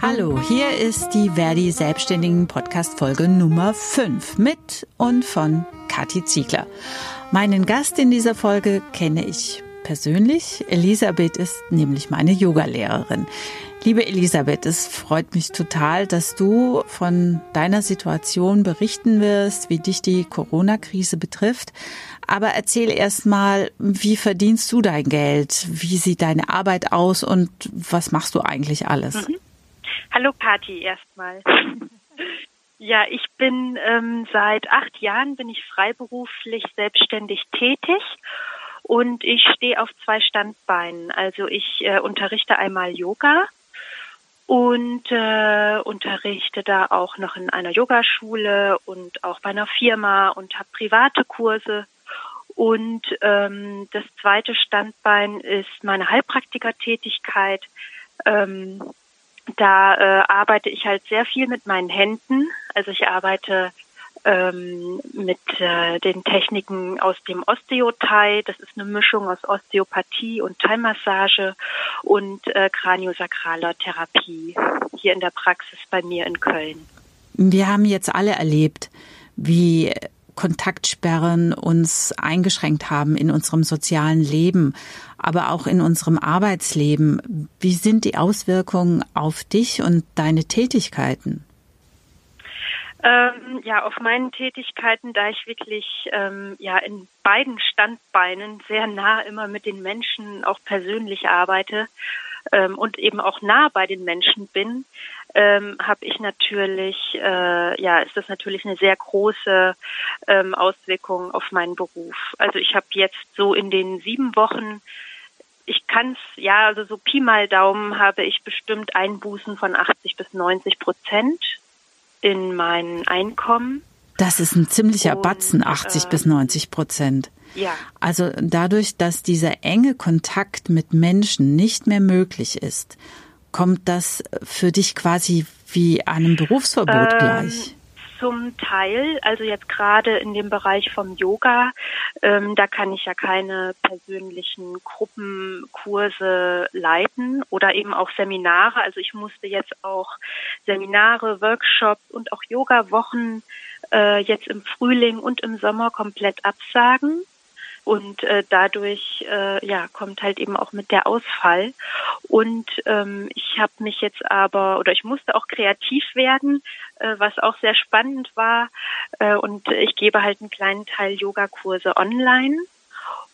Hallo, hier ist die Verdi Selbstständigen Podcast Folge Nummer 5 mit und von Kathi Ziegler. Meinen Gast in dieser Folge kenne ich persönlich. Elisabeth ist nämlich meine Yogalehrerin. Liebe Elisabeth, es freut mich total, dass du von deiner Situation berichten wirst, wie dich die Corona-Krise betrifft. Aber erzähl erst mal, wie verdienst du dein Geld? Wie sieht deine Arbeit aus und was machst du eigentlich alles? Mhm. Hallo Kathi erstmal. Ja, ich bin ähm, seit acht Jahren bin ich freiberuflich selbstständig tätig und ich stehe auf zwei Standbeinen. Also ich äh, unterrichte einmal Yoga und äh, unterrichte da auch noch in einer Yogaschule und auch bei einer Firma und habe private Kurse. Und ähm, das zweite Standbein ist meine Heilpraktikertätigkeit. Ähm, da äh, arbeite ich halt sehr viel mit meinen Händen. Also ich arbeite ähm, mit äh, den Techniken aus dem Osteothai. Das ist eine Mischung aus Osteopathie und Thai-Massage und äh, kraniosakraler Therapie hier in der Praxis bei mir in Köln. Wir haben jetzt alle erlebt, wie Kontaktsperren uns eingeschränkt haben in unserem sozialen Leben, aber auch in unserem Arbeitsleben. Wie sind die Auswirkungen auf dich und deine Tätigkeiten? Ähm, ja, auf meinen Tätigkeiten, da ich wirklich ähm, ja in beiden Standbeinen sehr nah immer mit den Menschen auch persönlich arbeite ähm, und eben auch nah bei den Menschen bin, ähm, habe ich natürlich, äh, ja, ist das natürlich eine sehr große ähm, Auswirkung auf meinen Beruf. Also ich habe jetzt so in den sieben Wochen ich kann es, ja, also so Pi mal Daumen habe ich bestimmt Einbußen von 80 bis 90 Prozent in mein Einkommen. Das ist ein ziemlicher und, Batzen, 80 äh, bis 90 Prozent. Ja. Also dadurch, dass dieser enge Kontakt mit Menschen nicht mehr möglich ist, kommt das für dich quasi wie einem Berufsverbot ähm, gleich? Zum Teil, also jetzt gerade in dem Bereich vom Yoga, ähm, da kann ich ja keine persönlichen Gruppenkurse leiten oder eben auch Seminare. Also ich musste jetzt auch Seminare, Workshops und auch Yoga-Wochen äh, jetzt im Frühling und im Sommer komplett absagen. Und äh, dadurch äh, ja kommt halt eben auch mit der Ausfall. Und ähm, ich habe mich jetzt aber oder ich musste auch kreativ werden, äh, was auch sehr spannend war. Äh, und ich gebe halt einen kleinen Teil Yogakurse online.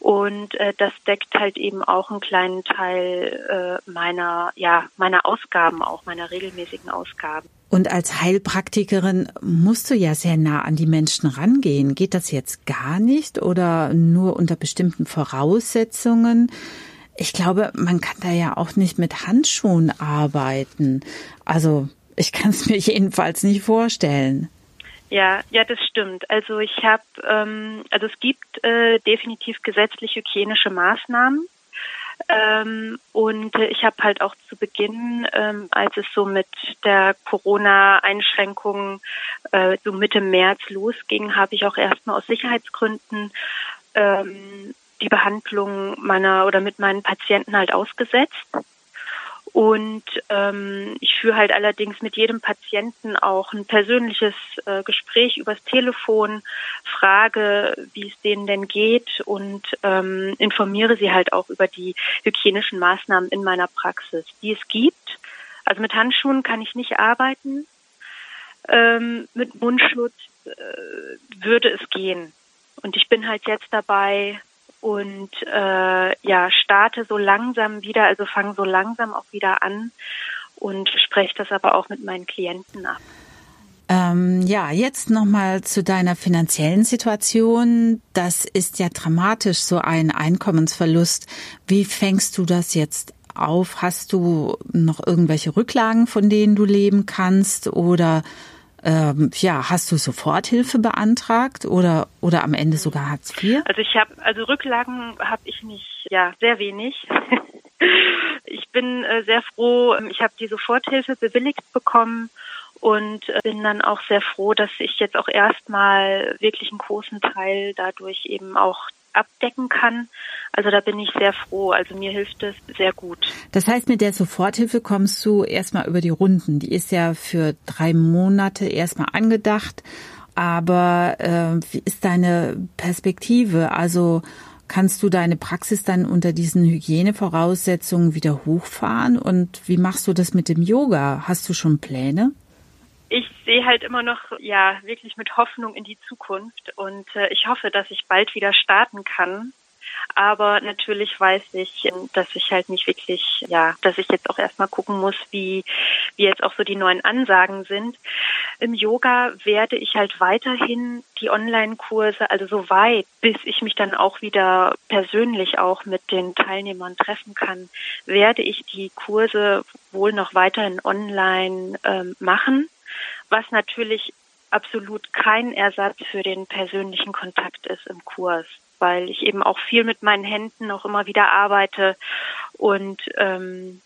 Und äh, das deckt halt eben auch einen kleinen Teil äh, meiner, ja, meiner Ausgaben auch, meiner regelmäßigen Ausgaben. Und als Heilpraktikerin musst du ja sehr nah an die Menschen rangehen. Geht das jetzt gar nicht oder nur unter bestimmten Voraussetzungen? Ich glaube, man kann da ja auch nicht mit Handschuhen arbeiten. Also ich kann es mir jedenfalls nicht vorstellen. Ja, ja, das stimmt. Also ich habe, ähm, also es gibt äh, definitiv gesetzlich hygienische Maßnahmen. Ähm, und ich habe halt auch zu Beginn, ähm, als es so mit der Corona-Einschränkung äh, so Mitte März losging, habe ich auch erstmal aus Sicherheitsgründen ähm, die Behandlung meiner oder mit meinen Patienten halt ausgesetzt. Und ähm, ich führe halt allerdings mit jedem Patienten auch ein persönliches äh, Gespräch übers Telefon, frage, wie es denen denn geht und ähm, informiere sie halt auch über die hygienischen Maßnahmen in meiner Praxis, die es gibt. Also mit Handschuhen kann ich nicht arbeiten. Ähm, mit Mundschutz äh, würde es gehen. Und ich bin halt jetzt dabei, und äh, ja, starte so langsam wieder, also fange so langsam auch wieder an und spreche das aber auch mit meinen Klienten ab. Ähm, ja, jetzt nochmal zu deiner finanziellen Situation. Das ist ja dramatisch, so ein Einkommensverlust. Wie fängst du das jetzt auf? Hast du noch irgendwelche Rücklagen, von denen du leben kannst? Oder ähm, ja, hast du Soforthilfe beantragt oder oder am Ende sogar Hartz IV? Also ich habe also Rücklagen habe ich nicht, ja, sehr wenig. ich bin äh, sehr froh, ich habe die Soforthilfe bewilligt bekommen und äh, bin dann auch sehr froh, dass ich jetzt auch erstmal wirklich einen großen Teil dadurch eben auch abdecken kann. Also da bin ich sehr froh. Also mir hilft es sehr gut. Das heißt, mit der Soforthilfe kommst du erstmal über die Runden. Die ist ja für drei Monate erstmal angedacht. Aber äh, wie ist deine Perspektive? Also kannst du deine Praxis dann unter diesen Hygienevoraussetzungen wieder hochfahren? Und wie machst du das mit dem Yoga? Hast du schon Pläne? Ich sehe halt immer noch, ja, wirklich mit Hoffnung in die Zukunft und äh, ich hoffe, dass ich bald wieder starten kann. Aber natürlich weiß ich, dass ich halt nicht wirklich, ja, dass ich jetzt auch erstmal gucken muss, wie, wie jetzt auch so die neuen Ansagen sind. Im Yoga werde ich halt weiterhin die Online-Kurse, also so weit, bis ich mich dann auch wieder persönlich auch mit den Teilnehmern treffen kann, werde ich die Kurse wohl noch weiterhin online ähm, machen was natürlich absolut kein Ersatz für den persönlichen Kontakt ist im Kurs, weil ich eben auch viel mit meinen Händen auch immer wieder arbeite und ähm,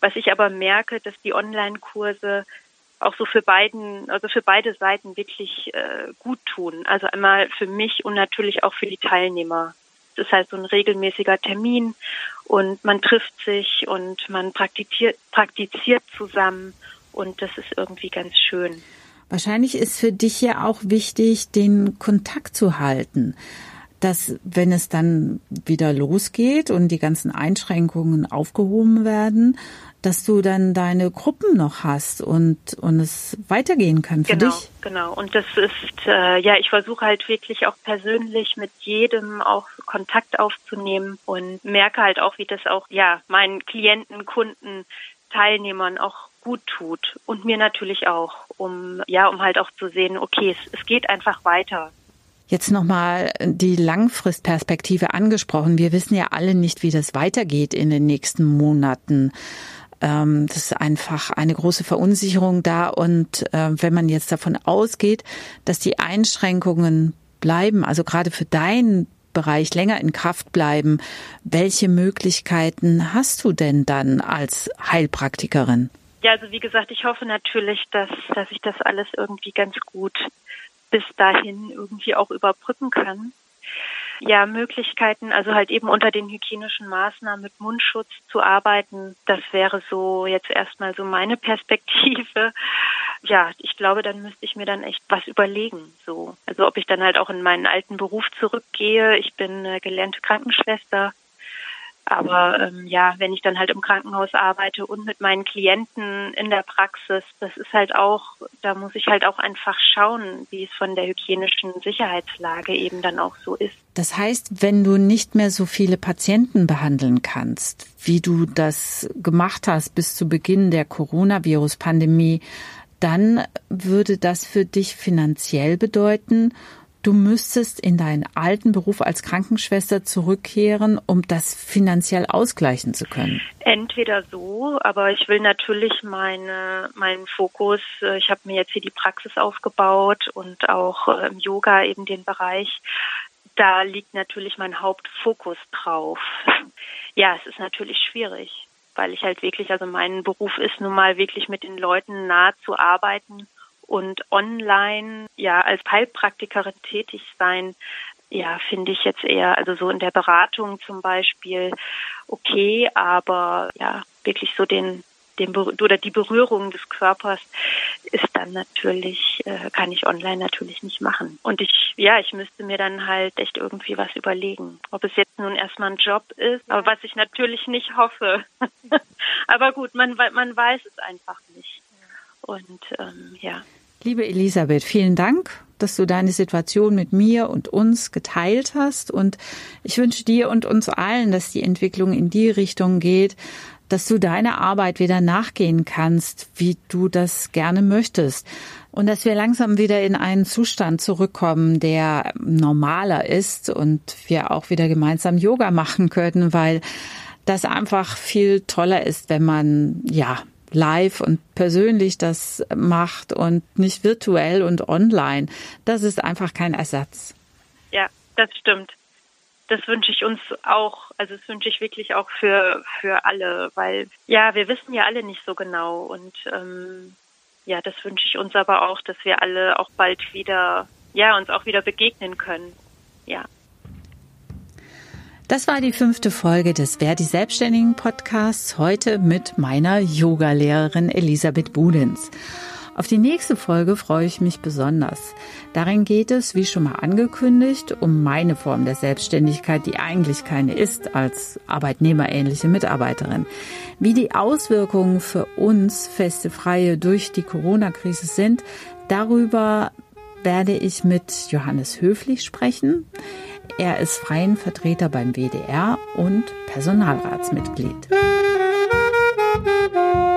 was ich aber merke, dass die Online-Kurse auch so für beiden, also für beide Seiten wirklich äh, gut tun. Also einmal für mich und natürlich auch für die Teilnehmer. Es ist halt so ein regelmäßiger Termin und man trifft sich und man praktiziert, praktiziert zusammen und das ist irgendwie ganz schön. Wahrscheinlich ist für dich ja auch wichtig, den Kontakt zu halten. Dass, wenn es dann wieder losgeht und die ganzen Einschränkungen aufgehoben werden, dass du dann deine Gruppen noch hast und, und es weitergehen kann für genau, dich. Genau, und das ist, äh, ja, ich versuche halt wirklich auch persönlich mit jedem auch Kontakt aufzunehmen und merke halt auch, wie das auch, ja, meinen Klienten, Kunden, Teilnehmern auch gut tut und mir natürlich auch, um ja, um halt auch zu sehen, okay, es, es geht einfach weiter. Jetzt nochmal die Langfristperspektive angesprochen. Wir wissen ja alle nicht, wie das weitergeht in den nächsten Monaten. Ähm, das ist einfach eine große Verunsicherung da. Und äh, wenn man jetzt davon ausgeht, dass die Einschränkungen bleiben, also gerade für deinen Bereich länger in Kraft bleiben, welche Möglichkeiten hast du denn dann als Heilpraktikerin? Ja, also wie gesagt, ich hoffe natürlich, dass, dass ich das alles irgendwie ganz gut bis dahin irgendwie auch überbrücken kann. Ja, Möglichkeiten, also halt eben unter den hygienischen Maßnahmen mit Mundschutz zu arbeiten, das wäre so jetzt erstmal so meine Perspektive. Ja, ich glaube, dann müsste ich mir dann echt was überlegen, so. Also ob ich dann halt auch in meinen alten Beruf zurückgehe. Ich bin gelernte Krankenschwester aber ähm, ja, wenn ich dann halt im Krankenhaus arbeite und mit meinen Klienten in der Praxis, das ist halt auch, da muss ich halt auch einfach schauen, wie es von der hygienischen Sicherheitslage eben dann auch so ist. Das heißt, wenn du nicht mehr so viele Patienten behandeln kannst, wie du das gemacht hast bis zu Beginn der Coronavirus-Pandemie, dann würde das für dich finanziell bedeuten, du müsstest in deinen alten Beruf als Krankenschwester zurückkehren, um das finanziell ausgleichen zu können? Entweder so, aber ich will natürlich meine, meinen Fokus, äh, ich habe mir jetzt hier die Praxis aufgebaut und auch äh, im Yoga eben den Bereich, da liegt natürlich mein Hauptfokus drauf. Ja, es ist natürlich schwierig, weil ich halt wirklich, also mein Beruf ist nun mal wirklich mit den Leuten nah zu arbeiten und online ja als Heilpraktikerin tätig sein, ja, finde ich jetzt eher, also so in der Beratung zum Beispiel okay, aber ja, wirklich so den, den oder die Berührung des Körpers ist dann natürlich, äh, kann ich online natürlich nicht machen. Und ich, ja, ich müsste mir dann halt echt irgendwie was überlegen. Ob es jetzt nun erstmal ein Job ist, aber was ich natürlich nicht hoffe. aber gut, man, man weiß es einfach nicht. Und ähm, ja. Liebe Elisabeth, vielen Dank, dass du deine Situation mit mir und uns geteilt hast. Und ich wünsche dir und uns allen, dass die Entwicklung in die Richtung geht, dass du deiner Arbeit wieder nachgehen kannst, wie du das gerne möchtest. Und dass wir langsam wieder in einen Zustand zurückkommen, der normaler ist und wir auch wieder gemeinsam Yoga machen können, weil das einfach viel toller ist, wenn man, ja, live und persönlich das macht und nicht virtuell und online. Das ist einfach kein Ersatz. Ja, das stimmt. Das wünsche ich uns auch, also das wünsche ich wirklich auch für, für alle, weil ja, wir wissen ja alle nicht so genau und ähm, ja, das wünsche ich uns aber auch, dass wir alle auch bald wieder, ja, uns auch wieder begegnen können. Ja. Das war die fünfte Folge des Verdi Selbstständigen Podcasts, heute mit meiner Yogalehrerin Elisabeth Budens. Auf die nächste Folge freue ich mich besonders. Darin geht es, wie schon mal angekündigt, um meine Form der Selbstständigkeit, die eigentlich keine ist, als arbeitnehmerähnliche Mitarbeiterin. Wie die Auswirkungen für uns feste Freie durch die Corona-Krise sind, darüber werde ich mit Johannes Höflich sprechen. Er ist freien Vertreter beim WDR und Personalratsmitglied. Musik